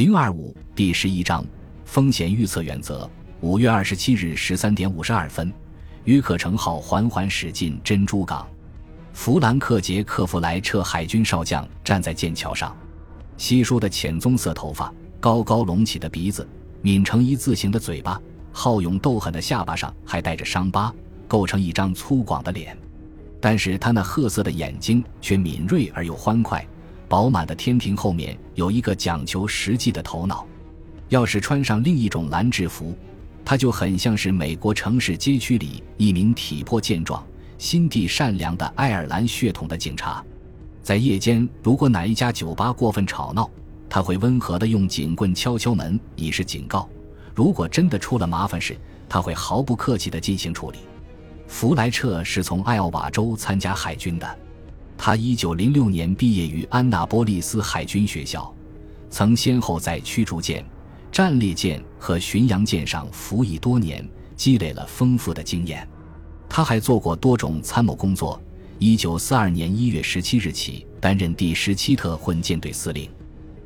零二五第十一章风险预测原则。五月二十七日十三点五十二分，约克城号缓缓驶进珍珠港。弗兰克·杰克弗莱彻海军少将站在舰桥上，稀疏的浅棕色头发，高高隆起的鼻子，抿成一字形的嘴巴，好勇斗狠的下巴上还带着伤疤，构成一张粗犷的脸。但是他那褐色的眼睛却敏锐而又欢快。饱满的天庭后面有一个讲求实际的头脑。要是穿上另一种蓝制服，他就很像是美国城市街区里一名体魄健壮、心地善良的爱尔兰血统的警察。在夜间，如果哪一家酒吧过分吵闹，他会温和地用警棍敲敲门以示警告；如果真的出了麻烦事，他会毫不客气地进行处理。弗莱彻是从艾奥瓦州参加海军的。他一九零六年毕业于安纳波利斯海军学校，曾先后在驱逐舰、战列舰和巡洋舰上服役多年，积累了丰富的经验。他还做过多种参谋工作。一九四二年一月十七日起，担任第十七特混舰队司令。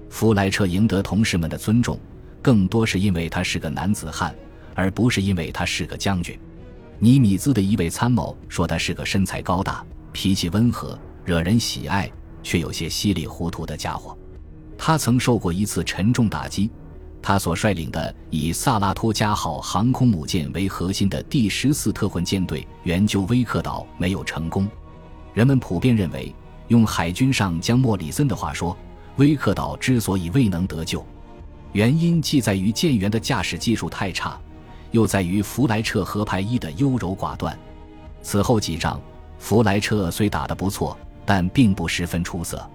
弗莱彻赢得同事们的尊重，更多是因为他是个男子汉，而不是因为他是个将军。尼米兹的一位参谋说他是个身材高大、脾气温和。惹人喜爱却有些稀里糊涂的家伙，他曾受过一次沉重打击。他所率领的以萨拉托加号航空母舰为核心的第十四特混舰队援救威克岛没有成功。人们普遍认为，用海军上将莫里森的话说，威克岛之所以未能得救，原因既在于舰员的驾驶技术太差，又在于弗莱彻和排一的优柔寡断。此后几仗，弗莱彻虽打得不错。但并不十分出色。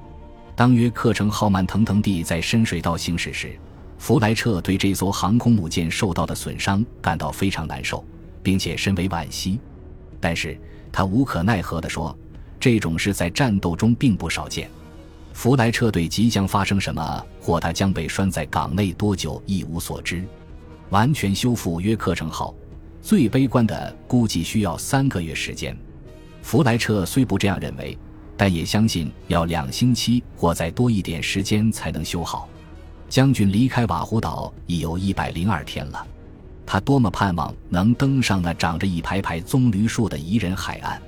当约克城号慢腾腾地在深水道行驶时，弗莱彻对这艘航空母舰受到的损伤感到非常难受，并且深为惋惜。但是他无可奈何地说：“这种事在战斗中并不少见。”弗莱彻对即将发生什么或他将被拴在港内多久一无所知。完全修复约克城号，最悲观的估计需要三个月时间。弗莱彻虽不这样认为。但也相信要两星期或再多一点时间才能修好。将军离开瓦胡岛已有一百零二天了，他多么盼望能登上那长着一排排棕榈树的宜人海岸！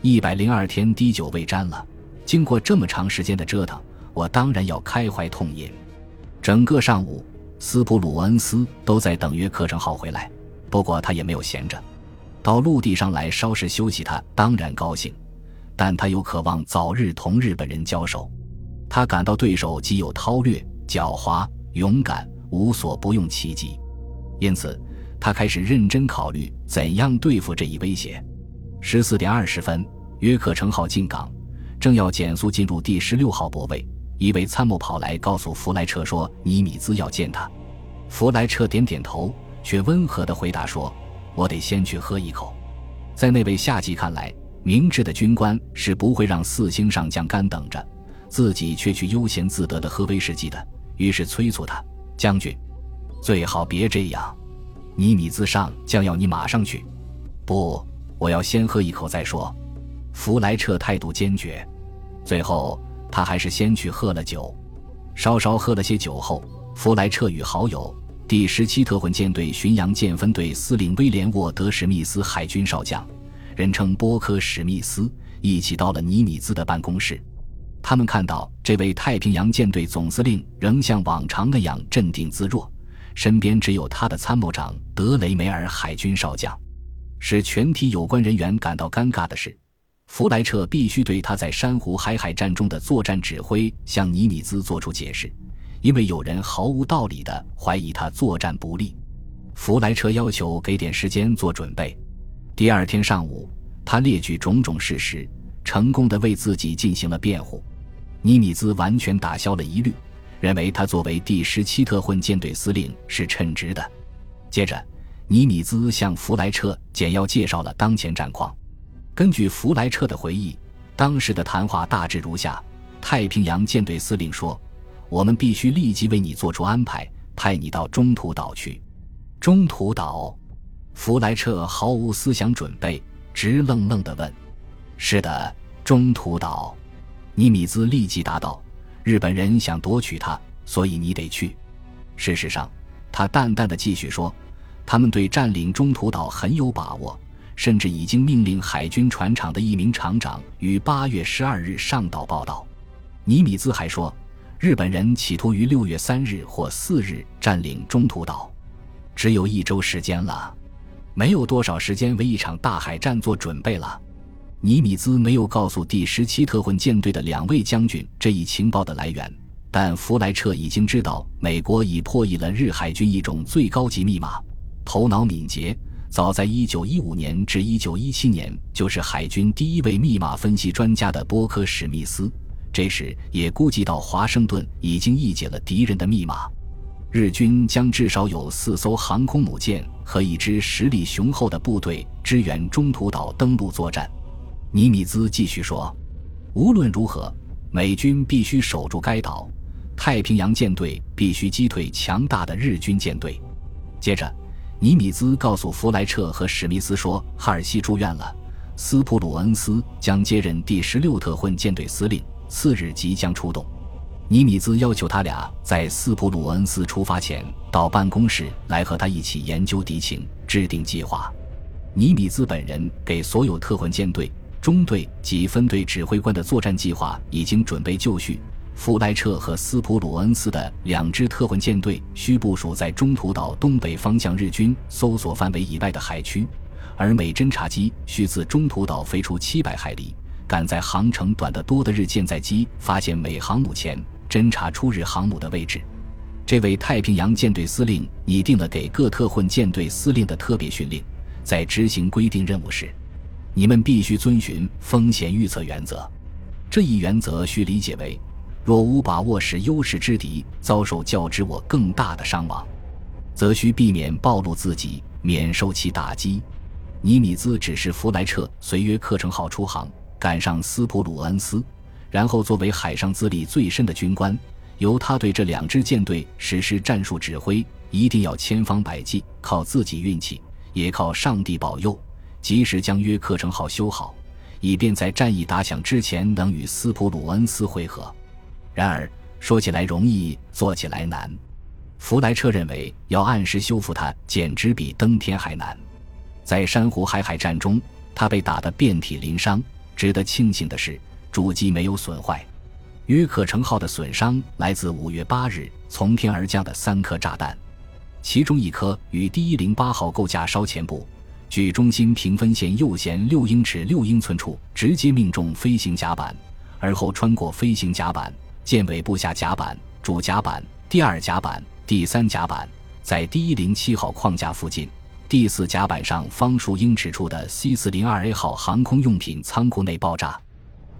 一百零二天滴酒未沾了，经过这么长时间的折腾，我当然要开怀痛饮。整个上午，斯普鲁恩斯都在等约克城号回来，不过他也没有闲着，到陆地上来稍事休息，他当然高兴。但他又渴望早日同日本人交手，他感到对手既有韬略、狡猾、勇敢，无所不用其极，因此他开始认真考虑怎样对付这一威胁。十四点二十分，约克城号进港，正要减速进入第十六号泊位，一位参谋跑来告诉弗莱彻说：“尼米兹要见他。”弗莱彻点点头，却温和地回答说：“我得先去喝一口。”在那位下级看来。明智的军官是不会让四星上将干等着，自己却去悠闲自得的喝威士忌的。于是催促他：“将军，最好别这样。尼米兹上将要你马上去。”“不，我要先喝一口再说。”弗莱彻态度坚决。最后，他还是先去喝了酒。稍稍喝了些酒后，弗莱彻与好友第十七特混舰队巡洋舰分队司令威廉沃德史密斯海军少将。人称波科史密斯一起到了尼米兹的办公室，他们看到这位太平洋舰队总司令仍像往常那样镇定自若，身边只有他的参谋长德雷梅尔海军少将。使全体有关人员感到尴尬的是，弗莱彻必须对他在珊瑚海海战中的作战指挥向尼米兹做出解释，因为有人毫无道理地怀疑他作战不利。弗莱彻要求给点时间做准备。第二天上午，他列举种种事实，成功的为自己进行了辩护。尼米兹完全打消了疑虑，认为他作为第十七特混舰队司令是称职的。接着，尼米兹向弗莱彻简要介绍了当前战况。根据弗莱彻的回忆，当时的谈话大致如下：太平洋舰队司令说：“我们必须立即为你做出安排，派你到中途岛去。”中途岛。弗莱彻毫无思想准备，直愣愣地问：“是的，中途岛。”尼米兹立即答道：“日本人想夺取它，所以你得去。”事实上，他淡淡的继续说，他们对占领中途岛很有把握，甚至已经命令海军船厂的一名厂长于八月十二日上岛报道。尼米兹还说，日本人企图于六月三日或四日占领中途岛，只有一周时间了，没有多少时间为一场大海战做准备了。尼米兹没有告诉第十七特混舰队的两位将军这一情报的来源，但弗莱彻已经知道美国已破译了日海军一种最高级密码。头脑敏捷，早在一九一五年至一九一七年就是海军第一位密码分析专家的波克史密斯，这时也估计到华盛顿已经译解了敌人的密码。日军将至少有四艘航空母舰和一支实力雄厚的部队支援中途岛登陆作战。尼米兹继续说：“无论如何，美军必须守住该岛。太平洋舰队必须击退强大的日军舰队。”接着，尼米兹告诉弗莱彻和史密斯说：“哈尔西住院了，斯普鲁恩斯将接任第十六特混舰队司令，次日即将出动。”尼米兹要求他俩在斯普鲁恩斯出发前到办公室来和他一起研究敌情，制定计划。尼米兹本人给所有特混舰队。中队及分队指挥官的作战计划已经准备就绪。弗莱彻和斯普鲁恩斯的两支特混舰队需部署在中途岛东北方向日军搜索范围以外的海区，而美侦察机需自中途岛飞出七百海里，赶在航程短得多的日舰载机发现美航母前侦察出日航母的位置。这位太平洋舰队司令拟定了给各特混舰队司令的特别训令，在执行规定任务时。你们必须遵循风险预测原则，这一原则需理解为：若无把握使优势之敌遭受较之我更大的伤亡，则需避免暴露自己，免受其打击。尼米兹指示弗莱彻随约克城号出航，赶上斯普鲁恩斯，然后作为海上资历最深的军官，由他对这两支舰队实施战术指挥。一定要千方百计，靠自己运气，也靠上帝保佑。及时将约克城号修好，以便在战役打响之前能与斯普鲁恩斯会合。然而，说起来容易，做起来难。弗莱彻认为，要按时修复它，简直比登天还难。在珊瑚海海战中，他被打得遍体鳞伤。值得庆幸的是，主机没有损坏。约克城号的损伤来自五月八日从天而降的三颗炸弹，其中一颗与第一零八号构架稍前部。距中心平分线右舷六英尺六英寸处，直接命中飞行甲板，而后穿过飞行甲板、舰尾部下甲板、主甲板、第二甲板、第三甲板，在第一零七号框架附近第四甲板上方数英尺处的 C 四零二 A 号航空用品仓库内爆炸。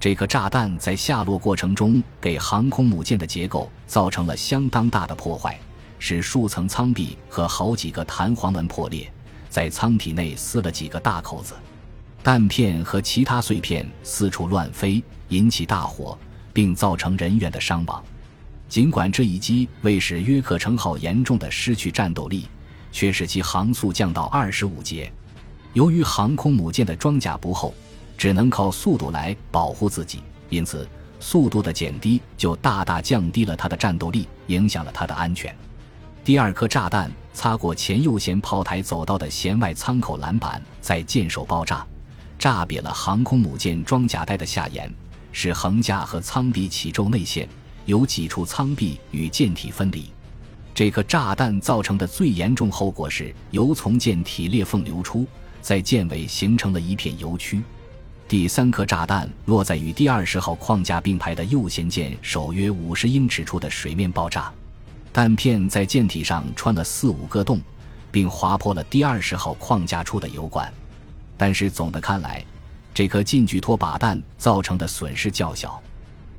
这颗炸弹在下落过程中给航空母舰的结构造成了相当大的破坏，使数层舱壁和好几个弹簧门破裂。在舱体内撕了几个大口子，弹片和其他碎片四处乱飞，引起大火，并造成人员的伤亡。尽管这一击未使约克城号严重的失去战斗力，却使其航速降到二十五节。由于航空母舰的装甲不厚，只能靠速度来保护自己，因此速度的减低就大大降低了它的战斗力，影响了它的安全。第二颗炸弹擦过前右舷炮台走道的舷外舱口栏板，在舰首爆炸，炸瘪了航空母舰装甲带的下沿，使横架和舱壁起皱内陷，有几处舱壁与舰体分离。这颗炸弹造成的最严重后果是油从舰体裂缝流出，在舰尾形成了一片油区。第三颗炸弹落在与第二十号框架并排的右舷舰首约五十英尺处的水面爆炸。弹片在舰体上穿了四五个洞，并划破了第二十号框架处的油管。但是总的看来，这颗近距拖靶弹造成的损失较小。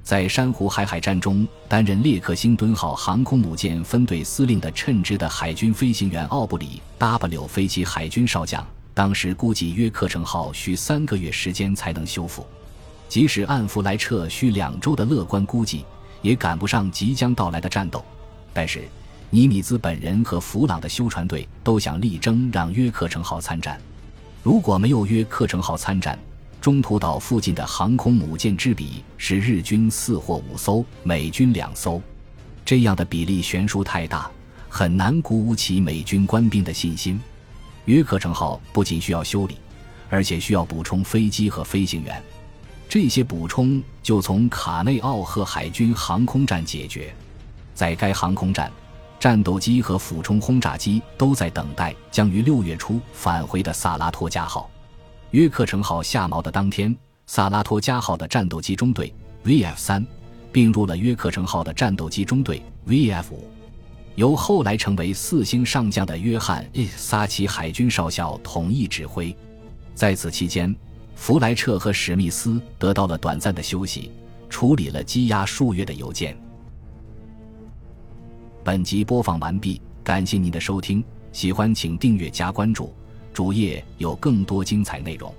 在珊瑚海海战中，担任列克星敦号航空母舰分队司令的称职的海军飞行员奥布里 ·W 飞机海军少将，当时估计约克城号需三个月时间才能修复。即使按弗莱彻需两周的乐观估计，也赶不上即将到来的战斗。但是，尼米兹本人和弗朗的修船队都想力争让约克城号参战。如果没有约克城号参战，中途岛附近的航空母舰之比是日军四或五艘，美军两艘，这样的比例悬殊太大，很难鼓舞起美军官兵的信心。约克城号不仅需要修理，而且需要补充飞机和飞行员。这些补充就从卡内奥赫海军航空站解决。在该航空站，战斗机和俯冲轰炸机都在等待将于六月初返回的萨拉托加号。约克城号下锚的当天，萨拉托加号的战斗机中队 VF 三并入了约克城号的战斗机中队 VF 五，由后来成为四星上将的约翰·萨奇海军少校统一指挥。在此期间，弗莱彻和史密斯得到了短暂的休息，处理了积压数月的邮件。本集播放完毕，感谢您的收听，喜欢请订阅加关注，主页有更多精彩内容。